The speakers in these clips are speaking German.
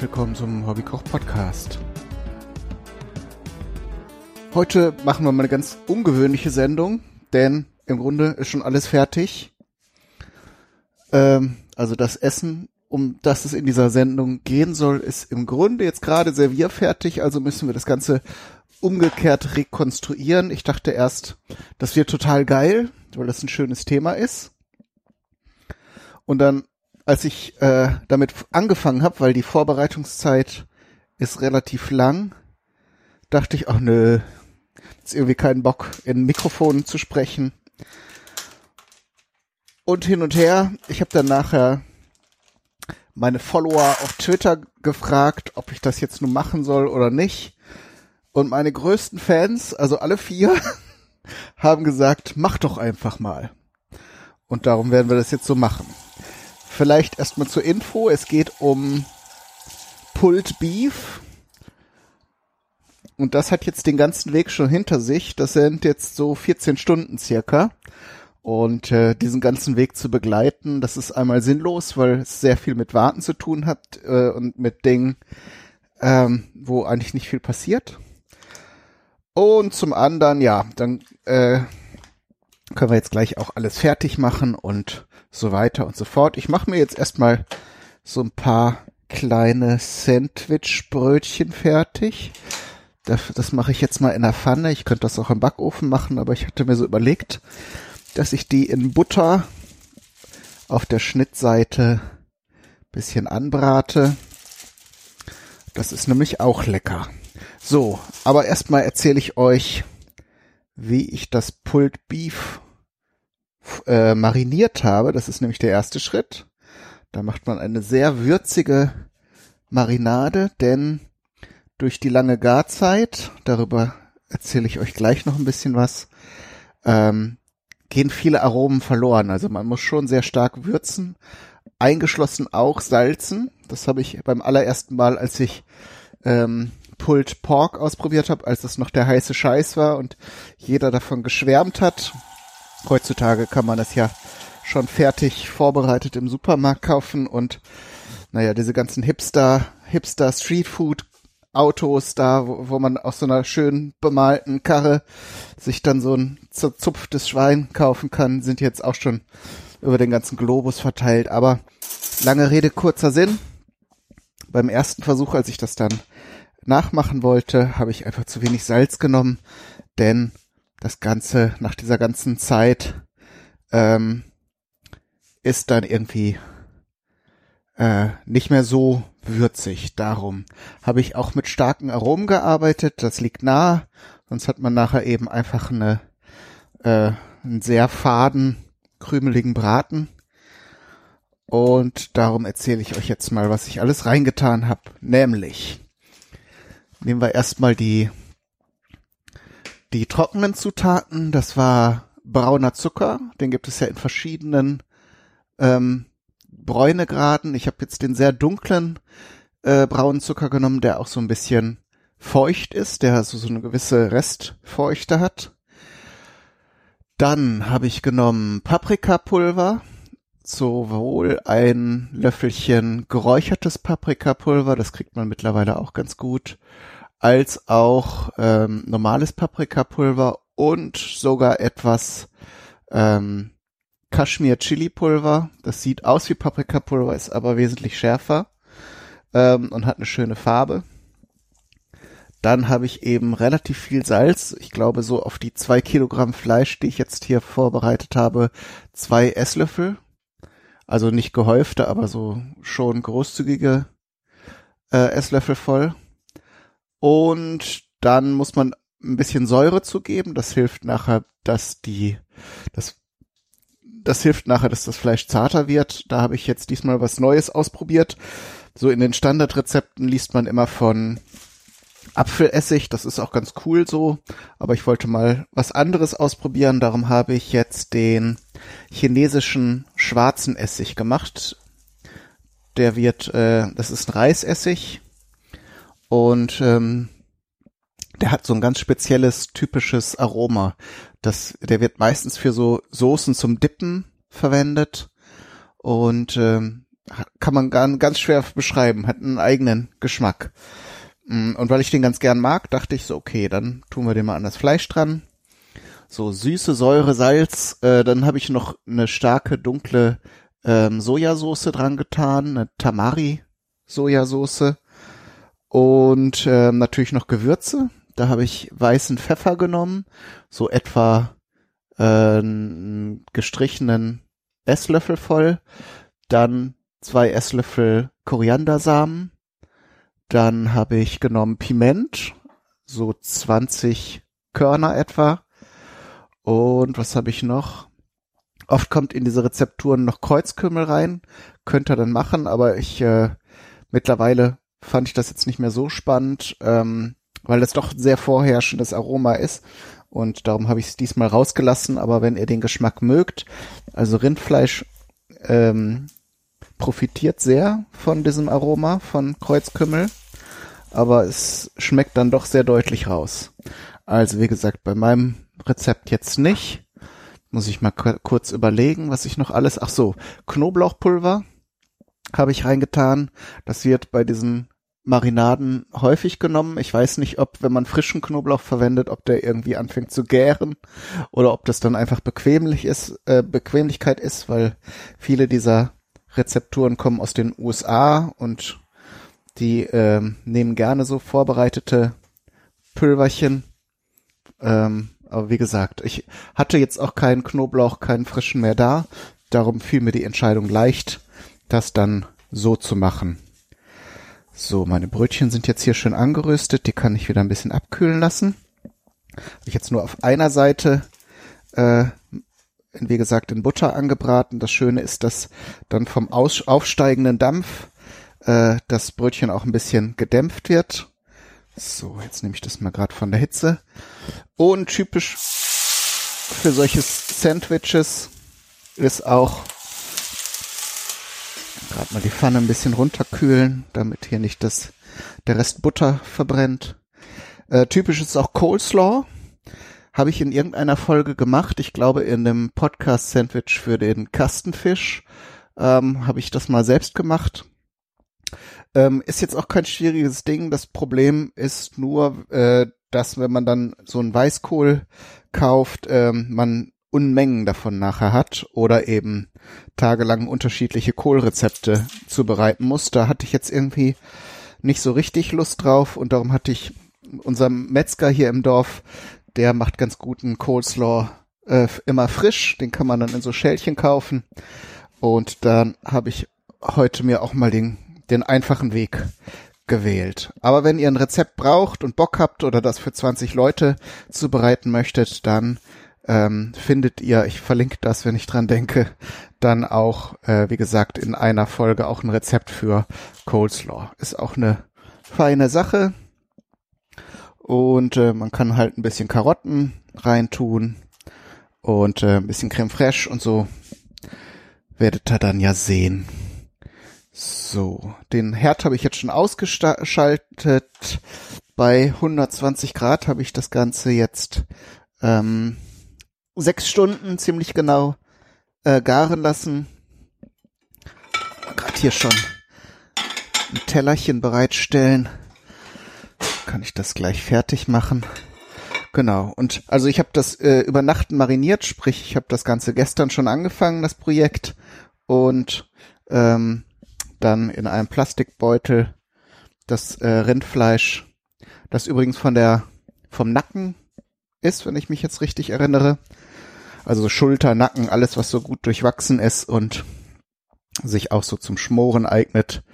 Herzlich willkommen zum Hobbykoch Podcast. Heute machen wir mal eine ganz ungewöhnliche Sendung, denn im Grunde ist schon alles fertig. Ähm, also das Essen, um das es in dieser Sendung gehen soll, ist im Grunde jetzt gerade servierfertig, also müssen wir das Ganze umgekehrt rekonstruieren. Ich dachte erst, das wird total geil, weil das ein schönes Thema ist. Und dann als ich äh, damit angefangen habe, weil die Vorbereitungszeit ist relativ lang, dachte ich, ach nö, ist irgendwie keinen Bock, in Mikrofon zu sprechen. Und hin und her, ich habe dann nachher meine Follower auf Twitter gefragt, ob ich das jetzt nun machen soll oder nicht. Und meine größten Fans, also alle vier, haben gesagt, mach doch einfach mal. Und darum werden wir das jetzt so machen. Vielleicht erstmal zur Info. Es geht um Pulled Beef. Und das hat jetzt den ganzen Weg schon hinter sich. Das sind jetzt so 14 Stunden circa. Und äh, diesen ganzen Weg zu begleiten, das ist einmal sinnlos, weil es sehr viel mit Warten zu tun hat äh, und mit Dingen, ähm, wo eigentlich nicht viel passiert. Und zum anderen, ja, dann äh, können wir jetzt gleich auch alles fertig machen und so weiter und so fort. Ich mache mir jetzt erstmal so ein paar kleine Sandwich-Brötchen fertig. Das, das mache ich jetzt mal in der Pfanne. Ich könnte das auch im Backofen machen, aber ich hatte mir so überlegt, dass ich die in Butter auf der Schnittseite bisschen anbrate. Das ist nämlich auch lecker. So, aber erstmal erzähle ich euch, wie ich das Pulled Beef äh, mariniert habe. Das ist nämlich der erste Schritt. Da macht man eine sehr würzige Marinade, denn durch die lange Garzeit, darüber erzähle ich euch gleich noch ein bisschen was, ähm, gehen viele Aromen verloren. Also man muss schon sehr stark würzen, eingeschlossen auch salzen. Das habe ich beim allerersten Mal, als ich ähm, Pulled Pork ausprobiert habe, als das noch der heiße Scheiß war und jeder davon geschwärmt hat. Heutzutage kann man das ja schon fertig vorbereitet im Supermarkt kaufen und naja, diese ganzen Hipster, Hipster Streetfood Autos da, wo, wo man aus so einer schön bemalten Karre sich dann so ein zerzupftes Schwein kaufen kann, sind jetzt auch schon über den ganzen Globus verteilt. Aber lange Rede, kurzer Sinn. Beim ersten Versuch, als ich das dann nachmachen wollte, habe ich einfach zu wenig Salz genommen, denn das Ganze nach dieser ganzen Zeit ähm, ist dann irgendwie äh, nicht mehr so würzig. Darum habe ich auch mit starken Aromen gearbeitet. Das liegt nahe. Sonst hat man nachher eben einfach eine, äh, einen sehr faden, krümeligen Braten. Und darum erzähle ich euch jetzt mal, was ich alles reingetan habe. Nämlich nehmen wir erstmal die die trockenen Zutaten, das war brauner Zucker, den gibt es ja in verschiedenen ähm, Bräunegraden. Ich habe jetzt den sehr dunklen äh, braunen Zucker genommen, der auch so ein bisschen feucht ist, der also so eine gewisse Restfeuchte hat. Dann habe ich genommen Paprikapulver, sowohl ein Löffelchen geräuchertes Paprikapulver, das kriegt man mittlerweile auch ganz gut, als auch ähm, normales Paprikapulver und sogar etwas ähm, Kaschmir Chili Pulver. Das sieht aus wie Paprikapulver, ist aber wesentlich schärfer ähm, und hat eine schöne Farbe. Dann habe ich eben relativ viel Salz. Ich glaube so auf die zwei Kilogramm Fleisch, die ich jetzt hier vorbereitet habe, zwei Esslöffel. Also nicht gehäufte, aber so schon großzügige äh, Esslöffel voll. Und dann muss man ein bisschen Säure zugeben. Das hilft nachher, dass die, das, das hilft nachher, dass das Fleisch zarter wird. Da habe ich jetzt diesmal was Neues ausprobiert. So in den Standardrezepten liest man immer von Apfelessig. Das ist auch ganz cool so. Aber ich wollte mal was anderes ausprobieren. Darum habe ich jetzt den chinesischen schwarzen Essig gemacht. Der wird, äh, das ist ein Reisessig und ähm, der hat so ein ganz spezielles, typisches Aroma. Das, der wird meistens für so Soßen zum Dippen verwendet. Und ähm, kann man ganz schwer beschreiben, hat einen eigenen Geschmack. Mm, und weil ich den ganz gern mag, dachte ich so, okay, dann tun wir den mal an das Fleisch dran. So süße Säure, Salz, äh, dann habe ich noch eine starke, dunkle ähm, Sojasauce dran getan, eine Tamari-Sojasauce und ähm, natürlich noch Gewürze. Da habe ich weißen Pfeffer genommen, so etwa äh, gestrichenen Esslöffel voll, dann zwei Esslöffel Koriandersamen, dann habe ich genommen Piment, so 20 Körner etwa. Und was habe ich noch? Oft kommt in diese Rezepturen noch Kreuzkümmel rein. Könnt ihr dann machen, aber ich äh, mittlerweile fand ich das jetzt nicht mehr so spannend, ähm, weil das doch sehr vorherrschendes Aroma ist. Und darum habe ich es diesmal rausgelassen. Aber wenn ihr den Geschmack mögt, also Rindfleisch ähm, profitiert sehr von diesem Aroma von Kreuzkümmel aber es schmeckt dann doch sehr deutlich raus. Also wie gesagt, bei meinem Rezept jetzt nicht. Muss ich mal kurz überlegen, was ich noch alles. Ach so, Knoblauchpulver habe ich reingetan. Das wird bei diesen Marinaden häufig genommen. Ich weiß nicht, ob, wenn man frischen Knoblauch verwendet, ob der irgendwie anfängt zu gären oder ob das dann einfach bequemlich ist, äh, Bequemlichkeit ist, weil viele dieser Rezepturen kommen aus den USA und die ähm, nehmen gerne so vorbereitete Pülverchen. Ähm, aber wie gesagt, ich hatte jetzt auch keinen Knoblauch, keinen frischen mehr da. Darum fiel mir die Entscheidung leicht, das dann so zu machen. So, meine Brötchen sind jetzt hier schön angeröstet. Die kann ich wieder ein bisschen abkühlen lassen. Habe ich jetzt nur auf einer Seite, äh, wie gesagt, in Butter angebraten. Das Schöne ist, dass dann vom aus aufsteigenden Dampf äh, das Brötchen auch ein bisschen gedämpft wird. So, jetzt nehme ich das mal gerade von der Hitze. Und typisch für solche Sandwiches ist auch gerade mal die Pfanne ein bisschen runterkühlen, damit hier nicht das der Rest Butter verbrennt. Äh, typisch ist auch Coleslaw. Habe ich in irgendeiner Folge gemacht. Ich glaube in dem Podcast Sandwich für den Kastenfisch ähm, habe ich das mal selbst gemacht. Ähm, ist jetzt auch kein schwieriges Ding. Das Problem ist nur, äh, dass wenn man dann so einen Weißkohl kauft, ähm, man Unmengen davon nachher hat oder eben tagelang unterschiedliche Kohlrezepte zubereiten muss. Da hatte ich jetzt irgendwie nicht so richtig Lust drauf und darum hatte ich unserem Metzger hier im Dorf, der macht ganz guten Coleslaw äh, immer frisch, den kann man dann in so Schälchen kaufen und dann habe ich heute mir auch mal den den einfachen Weg gewählt. Aber wenn ihr ein Rezept braucht und Bock habt oder das für 20 Leute zubereiten möchtet, dann ähm, findet ihr, ich verlinke das, wenn ich dran denke, dann auch, äh, wie gesagt, in einer Folge auch ein Rezept für Coleslaw. Ist auch eine feine Sache. Und äh, man kann halt ein bisschen Karotten reintun und äh, ein bisschen Creme fraiche und so werdet ihr dann ja sehen. So, den Herd habe ich jetzt schon ausgeschaltet. Bei 120 Grad habe ich das Ganze jetzt ähm, sechs Stunden ziemlich genau äh, garen lassen. Gerade hier schon ein Tellerchen bereitstellen. Kann ich das gleich fertig machen. Genau. Und also ich habe das äh, über Nacht mariniert, sprich ich habe das Ganze gestern schon angefangen, das Projekt. Und ähm, dann in einem Plastikbeutel das äh, Rindfleisch, das übrigens von der vom Nacken ist, wenn ich mich jetzt richtig erinnere. Also Schulter, Nacken, alles was so gut durchwachsen ist und sich auch so zum Schmoren eignet,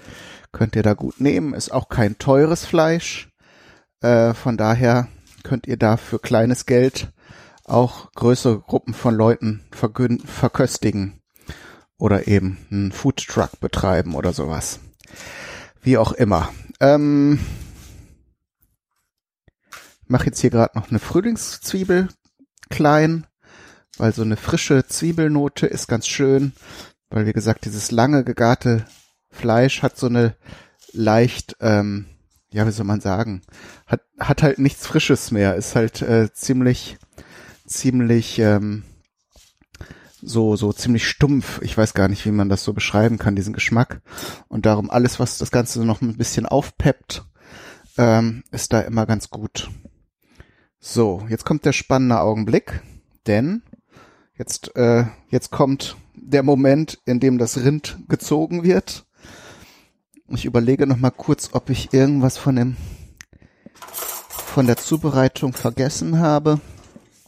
könnt ihr da gut nehmen. Ist auch kein teures Fleisch. Äh, von daher könnt ihr da für kleines Geld auch größere Gruppen von Leuten verköstigen oder eben einen Food Truck betreiben oder sowas. Wie auch immer. Ähm, mache jetzt hier gerade noch eine Frühlingszwiebel klein, weil so eine frische Zwiebelnote ist ganz schön, weil wie gesagt dieses lange gegarte Fleisch hat so eine leicht, ähm, ja wie soll man sagen, hat hat halt nichts Frisches mehr, ist halt äh, ziemlich ziemlich ähm, so, so ziemlich stumpf. Ich weiß gar nicht, wie man das so beschreiben kann, diesen Geschmack. Und darum alles, was das Ganze noch ein bisschen aufpeppt, ähm, ist da immer ganz gut. So, jetzt kommt der spannende Augenblick, denn jetzt, äh, jetzt kommt der Moment, in dem das Rind gezogen wird. Ich überlege noch mal kurz, ob ich irgendwas von dem, von der Zubereitung vergessen habe.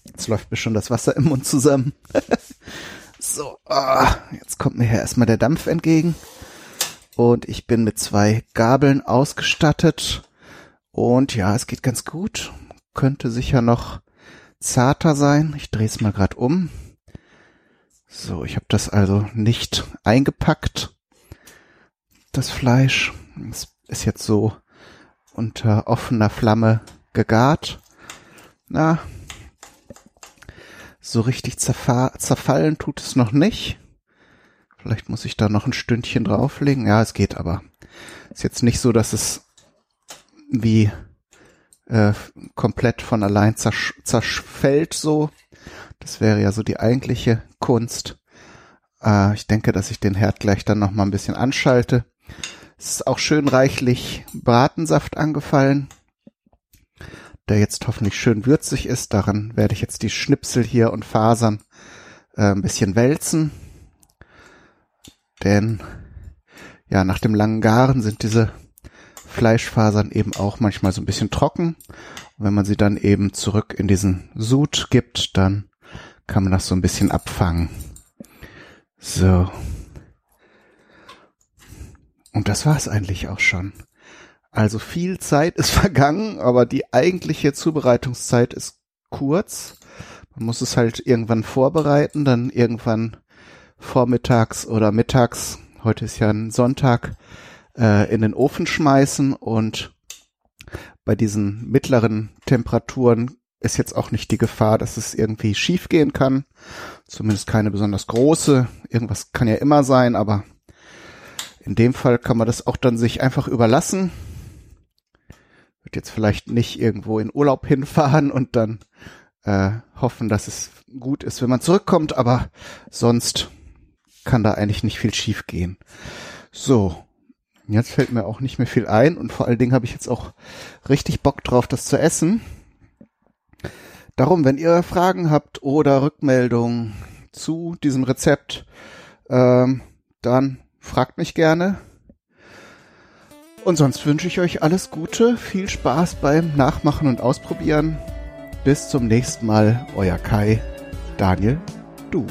Jetzt läuft mir schon das Wasser im Mund zusammen. so, ah, jetzt kommt mir hier erstmal der Dampf entgegen. Und ich bin mit zwei Gabeln ausgestattet. Und ja, es geht ganz gut. Könnte sicher noch zarter sein. Ich drehe es mal gerade um. So, ich habe das also nicht eingepackt. Das Fleisch es ist jetzt so unter offener Flamme gegart. Na, so richtig zerfallen tut es noch nicht. Vielleicht muss ich da noch ein Stündchen drauflegen. Ja, es geht aber. Ist jetzt nicht so, dass es wie äh, komplett von allein zersch zerfällt so. Das wäre ja so die eigentliche Kunst. Äh, ich denke, dass ich den Herd gleich dann noch mal ein bisschen anschalte. Es ist auch schön reichlich Bratensaft angefallen der jetzt hoffentlich schön würzig ist. Daran werde ich jetzt die Schnipsel hier und Fasern äh, ein bisschen wälzen. Denn ja, nach dem langen Garen sind diese Fleischfasern eben auch manchmal so ein bisschen trocken. Und wenn man sie dann eben zurück in diesen Sud gibt, dann kann man das so ein bisschen abfangen. So. Und das war es eigentlich auch schon. Also viel Zeit ist vergangen, aber die eigentliche Zubereitungszeit ist kurz. Man muss es halt irgendwann vorbereiten, dann irgendwann vormittags oder mittags, heute ist ja ein Sonntag, äh, in den Ofen schmeißen und bei diesen mittleren Temperaturen ist jetzt auch nicht die Gefahr, dass es irgendwie schief gehen kann. Zumindest keine besonders große. Irgendwas kann ja immer sein, aber in dem Fall kann man das auch dann sich einfach überlassen wird jetzt vielleicht nicht irgendwo in Urlaub hinfahren und dann äh, hoffen, dass es gut ist, wenn man zurückkommt, aber sonst kann da eigentlich nicht viel schief gehen. So, jetzt fällt mir auch nicht mehr viel ein und vor allen Dingen habe ich jetzt auch richtig Bock drauf, das zu essen. Darum, wenn ihr Fragen habt oder Rückmeldungen zu diesem Rezept, ähm, dann fragt mich gerne. Und sonst wünsche ich euch alles Gute, viel Spaß beim Nachmachen und Ausprobieren. Bis zum nächsten Mal, euer Kai, Daniel, du.